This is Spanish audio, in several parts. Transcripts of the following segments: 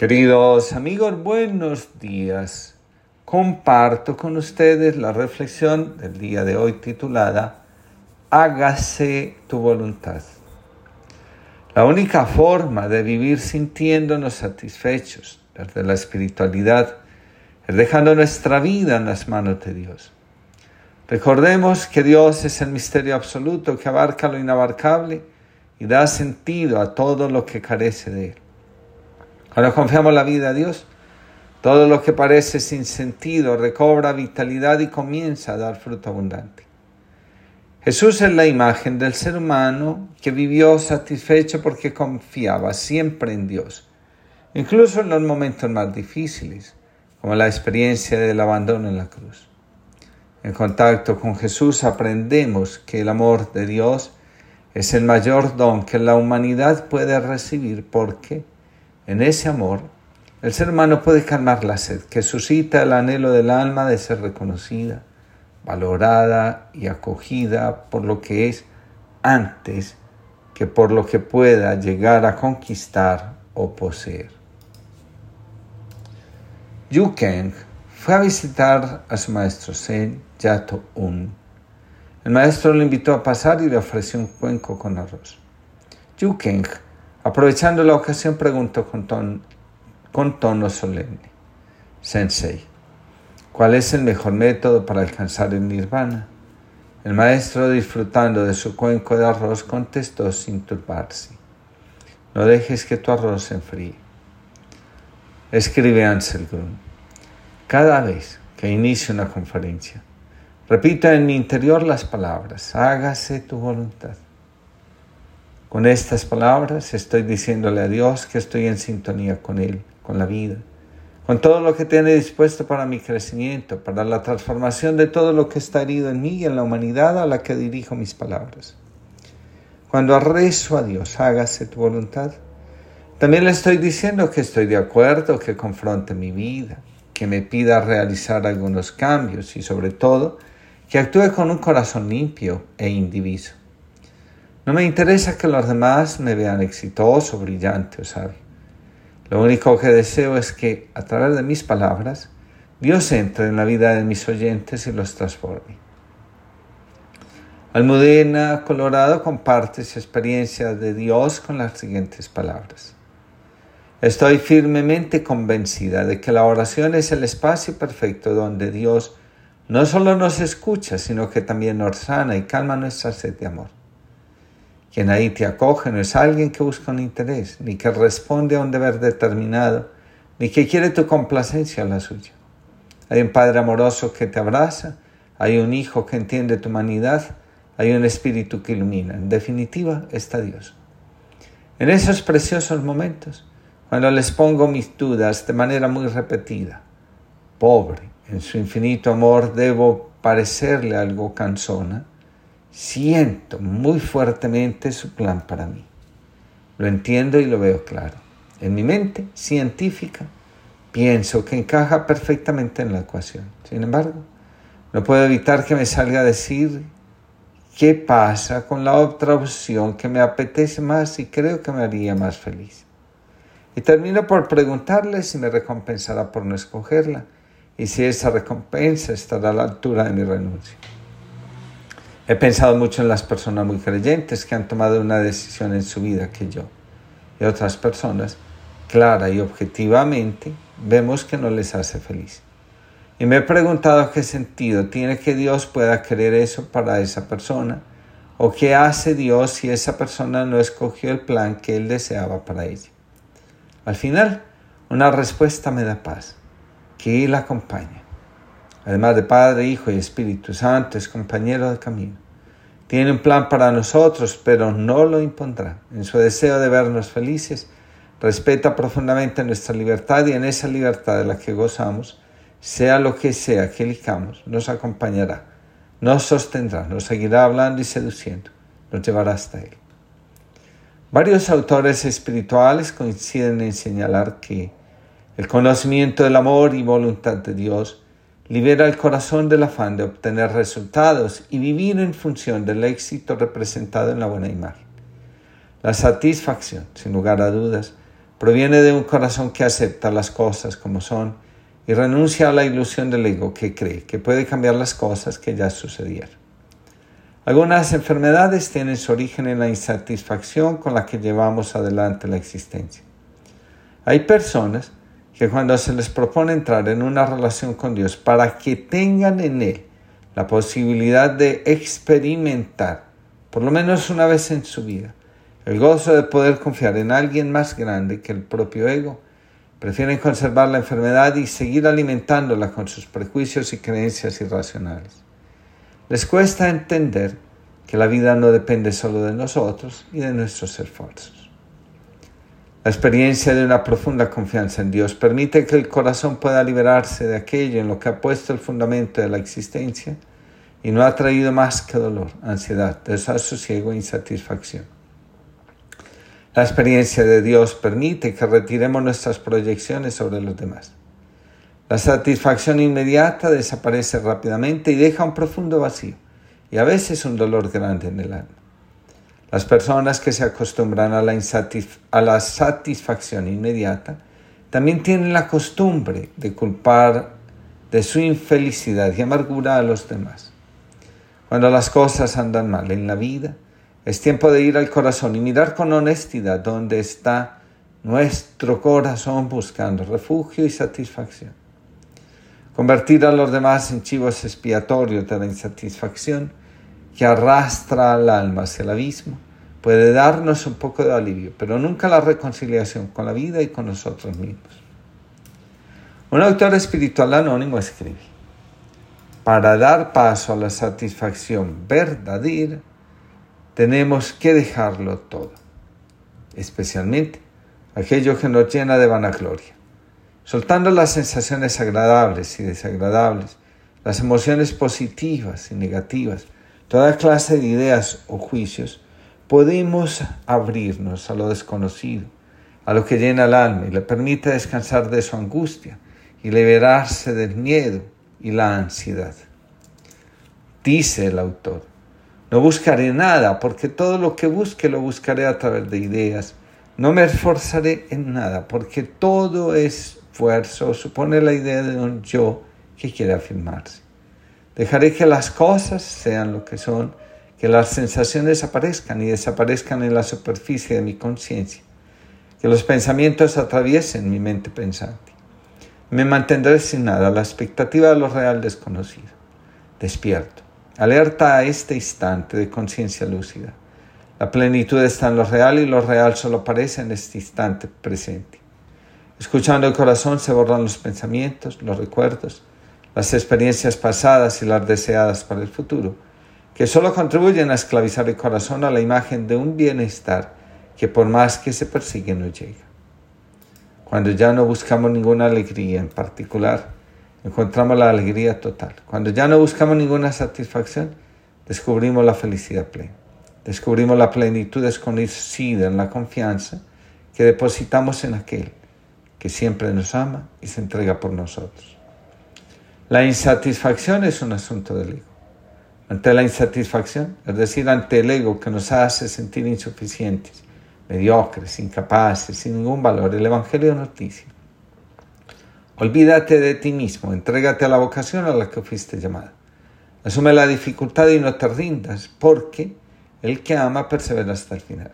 Queridos amigos, buenos días. Comparto con ustedes la reflexión del día de hoy titulada Hágase tu voluntad. La única forma de vivir sintiéndonos satisfechos desde la espiritualidad es dejando nuestra vida en las manos de Dios. Recordemos que Dios es el misterio absoluto que abarca lo inabarcable y da sentido a todo lo que carece de él. Cuando confiamos la vida a Dios, todo lo que parece sin sentido recobra vitalidad y comienza a dar fruto abundante. Jesús es la imagen del ser humano que vivió satisfecho porque confiaba siempre en Dios, incluso en los momentos más difíciles, como la experiencia del abandono en la cruz. En contacto con Jesús aprendemos que el amor de Dios es el mayor don que la humanidad puede recibir porque en ese amor, el ser humano puede calmar la sed que suscita el anhelo del alma de ser reconocida, valorada y acogida por lo que es antes que por lo que pueda llegar a conquistar o poseer. Yu Keng fue a visitar a su maestro Zen Yato Un. El maestro lo invitó a pasar y le ofreció un cuenco con arroz. Yu Keng Aprovechando la ocasión, preguntó con, con tono solemne, Sensei, ¿cuál es el mejor método para alcanzar el nirvana? El maestro, disfrutando de su cuenco de arroz, contestó sin turbarse, no dejes que tu arroz se enfríe. Escribe Ansel Grun, cada vez que inicie una conferencia, repita en mi interior las palabras, hágase tu voluntad. Con estas palabras estoy diciéndole a Dios que estoy en sintonía con Él, con la vida, con todo lo que tiene dispuesto para mi crecimiento, para la transformación de todo lo que está herido en mí y en la humanidad a la que dirijo mis palabras. Cuando rezo a Dios, hágase tu voluntad. También le estoy diciendo que estoy de acuerdo, que confronte mi vida, que me pida realizar algunos cambios y sobre todo que actúe con un corazón limpio e indiviso. No me interesa que los demás me vean exitoso, brillante o sabio. Lo único que deseo es que, a través de mis palabras, Dios entre en la vida de mis oyentes y los transforme. Almudena Colorado comparte su experiencia de Dios con las siguientes palabras. Estoy firmemente convencida de que la oración es el espacio perfecto donde Dios no solo nos escucha, sino que también nos sana y calma nuestra sed de amor. Quien ahí te acoge no es alguien que busca un interés, ni que responde a un deber determinado, ni que quiere tu complacencia o la suya. Hay un Padre amoroso que te abraza, hay un Hijo que entiende tu humanidad, hay un Espíritu que ilumina. En definitiva, está Dios. En esos preciosos momentos, cuando les pongo mis dudas de manera muy repetida, pobre, en su infinito amor debo parecerle algo cansona, Siento muy fuertemente su plan para mí. Lo entiendo y lo veo claro. En mi mente científica pienso que encaja perfectamente en la ecuación. Sin embargo, no puedo evitar que me salga a decir qué pasa con la otra opción que me apetece más y creo que me haría más feliz. Y termino por preguntarle si me recompensará por no escogerla y si esa recompensa estará a la altura de mi renuncia. He pensado mucho en las personas muy creyentes que han tomado una decisión en su vida que yo. Y otras personas, clara y objetivamente, vemos que no les hace feliz. Y me he preguntado qué sentido tiene que Dios pueda querer eso para esa persona, o qué hace Dios si esa persona no escogió el plan que Él deseaba para ella. Al final, una respuesta me da paz, que Él acompaña. Además de Padre, Hijo y Espíritu Santo, es compañero de camino. Tiene un plan para nosotros, pero no lo impondrá. En su deseo de vernos felices, respeta profundamente nuestra libertad y en esa libertad de la que gozamos, sea lo que sea que elijamos, nos acompañará, nos sostendrá, nos seguirá hablando y seduciendo, nos llevará hasta Él. Varios autores espirituales coinciden en señalar que el conocimiento del amor y voluntad de Dios libera el corazón del afán de obtener resultados y vivir en función del éxito representado en la buena imagen. La satisfacción, sin lugar a dudas, proviene de un corazón que acepta las cosas como son y renuncia a la ilusión del ego que cree que puede cambiar las cosas que ya sucedieron. Algunas enfermedades tienen su origen en la insatisfacción con la que llevamos adelante la existencia. Hay personas que cuando se les propone entrar en una relación con Dios para que tengan en Él la posibilidad de experimentar, por lo menos una vez en su vida, el gozo de poder confiar en alguien más grande que el propio ego, prefieren conservar la enfermedad y seguir alimentándola con sus prejuicios y creencias irracionales. Les cuesta entender que la vida no depende solo de nosotros y de nuestros esfuerzos. La experiencia de una profunda confianza en Dios permite que el corazón pueda liberarse de aquello en lo que ha puesto el fundamento de la existencia y no ha traído más que dolor, ansiedad, desasosiego e insatisfacción. La experiencia de Dios permite que retiremos nuestras proyecciones sobre los demás. La satisfacción inmediata desaparece rápidamente y deja un profundo vacío y a veces un dolor grande en el alma. Las personas que se acostumbran a la, a la satisfacción inmediata también tienen la costumbre de culpar de su infelicidad y amargura a los demás. Cuando las cosas andan mal en la vida, es tiempo de ir al corazón y mirar con honestidad dónde está nuestro corazón buscando refugio y satisfacción. Convertir a los demás en chivos expiatorios de la insatisfacción que arrastra al alma hacia el abismo puede darnos un poco de alivio, pero nunca la reconciliación con la vida y con nosotros mismos. Un autor espiritual anónimo escribe, para dar paso a la satisfacción verdadera, tenemos que dejarlo todo, especialmente aquello que nos llena de vanagloria, soltando las sensaciones agradables y desagradables, las emociones positivas y negativas, toda clase de ideas o juicios, podemos abrirnos a lo desconocido, a lo que llena el alma y le permite descansar de su angustia y liberarse del miedo y la ansiedad. Dice el autor, no buscaré nada, porque todo lo que busque lo buscaré a través de ideas. No me esforzaré en nada, porque todo esfuerzo supone la idea de un yo que quiere afirmarse. Dejaré que las cosas sean lo que son, que las sensaciones aparezcan y desaparezcan en la superficie de mi conciencia, que los pensamientos atraviesen mi mente pensante. Me mantendré sin nada, la expectativa de lo real desconocido. Despierto Alerta a este instante de conciencia lúcida. La plenitud está en lo real y lo real solo aparece en este instante presente. Escuchando el corazón se borran los pensamientos, los recuerdos, las experiencias pasadas y las deseadas para el futuro, que solo contribuyen a esclavizar el corazón a la imagen de un bienestar que por más que se persigue no llega. Cuando ya no buscamos ninguna alegría en particular, encontramos la alegría total. Cuando ya no buscamos ninguna satisfacción, descubrimos la felicidad plena. Descubrimos la plenitud desconocida en la confianza que depositamos en aquel que siempre nos ama y se entrega por nosotros. La insatisfacción es un asunto del ego. Ante la insatisfacción, es decir, ante el ego que nos hace sentir insuficientes, mediocres, incapaces, sin ningún valor, el Evangelio nos dice, Olvídate de ti mismo, entrégate a la vocación a la que fuiste llamada. Asume la dificultad y no te rindas, porque el que ama persevera hasta el final.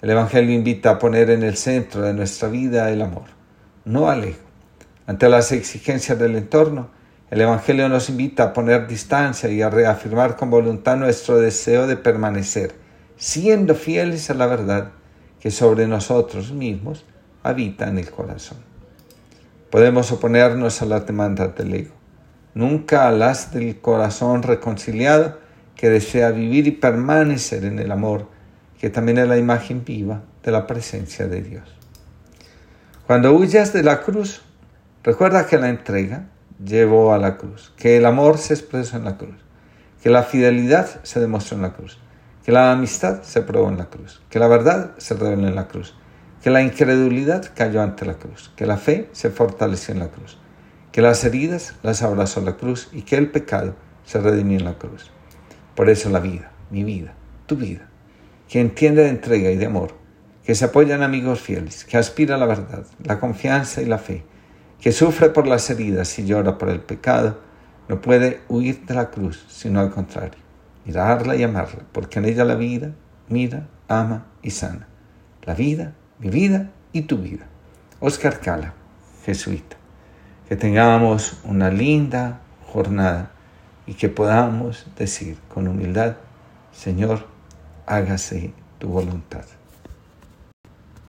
El Evangelio invita a poner en el centro de nuestra vida el amor, no al ego. Ante las exigencias del entorno, el Evangelio nos invita a poner distancia y a reafirmar con voluntad nuestro deseo de permanecer, siendo fieles a la verdad que sobre nosotros mismos habita en el corazón. Podemos oponernos a las demandas del ego, nunca a las del corazón reconciliado que desea vivir y permanecer en el amor, que también es la imagen viva de la presencia de Dios. Cuando huyas de la cruz, recuerda que la entrega llevó a la cruz, que el amor se expresó en la cruz, que la fidelidad se demostró en la cruz, que la amistad se probó en la cruz, que la verdad se reveló en la cruz, que la incredulidad cayó ante la cruz, que la fe se fortaleció en la cruz, que las heridas las abrazó la cruz y que el pecado se redimió en la cruz. Por eso la vida, mi vida, tu vida, que entiende de entrega y de amor, que se apoya en amigos fieles, que aspira a la verdad, la confianza y la fe, que sufre por las heridas y llora por el pecado, no puede huir de la cruz, sino al contrario, mirarla y amarla, porque en ella la vida mira, ama y sana. La vida, mi vida y tu vida. Oscar Cala, jesuita. Que tengamos una linda jornada y que podamos decir con humildad, Señor, hágase tu voluntad.